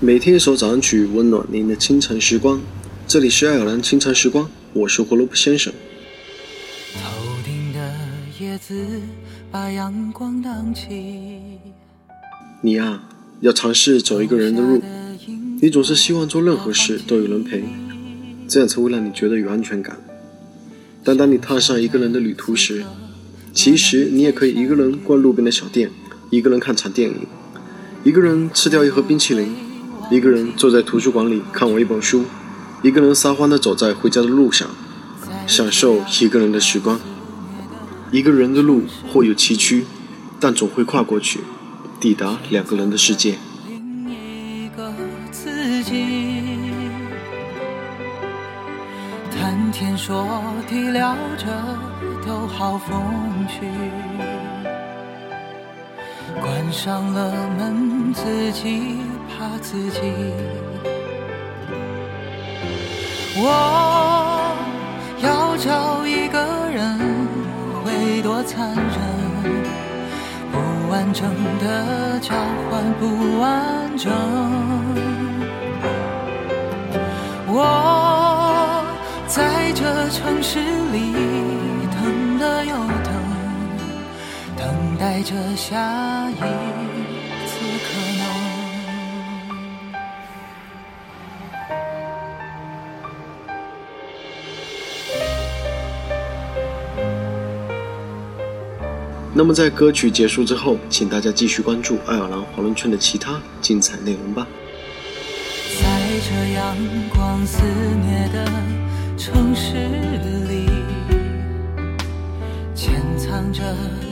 每天一首早安曲，温暖您的清晨时光。这里是爱尔兰清晨时光，我是胡萝卜先生。头顶的叶子把阳光荡起。你呀，要尝试走一个人的路。你总是希望做任何事都有人陪，这样才会让你觉得有安全感。但当你踏上一个人的旅途时，其实你也可以一个人逛路边的小店，一个人看场电影，一个人吃掉一盒冰淇淋，一个人坐在图书馆里看完一本书，一个人撒欢的走在回家的路上，享受一个人的时光。一个人的路或有崎岖，但总会跨过去，抵达两个人的世界。谈天说地聊着都好风趣，关上了门自己怕自己。我要找一个人会多残忍，不完整的交换不完整。我在这城市里等了又等，等待着下一那么在歌曲结束之后，请大家继续关注爱尔兰华伦圈的其他精彩内容吧。在这阳光肆虐的城市里，潜藏着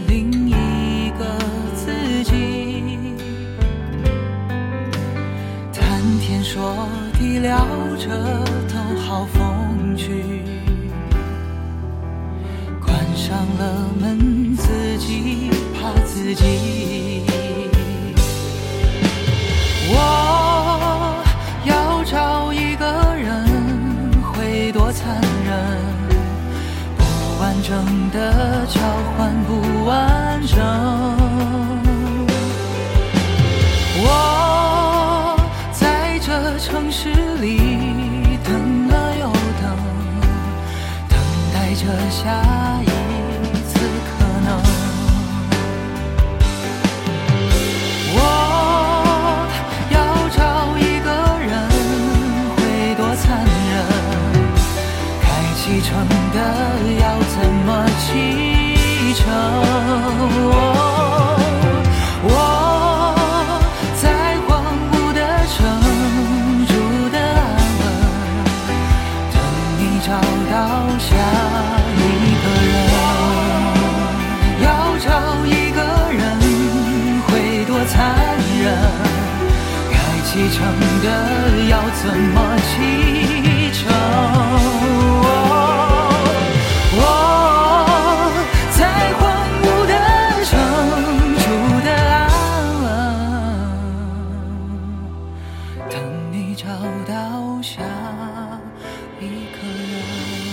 另一个自己。谈天说地聊着多残忍，不完整的交换不完整。我在这城市里等了又等，等待着下一。启程的要怎么启程？我我在荒芜的城住的安稳，等你找到下一个人。要找一个人会多残忍？该启程的要怎么启程？找到下一个人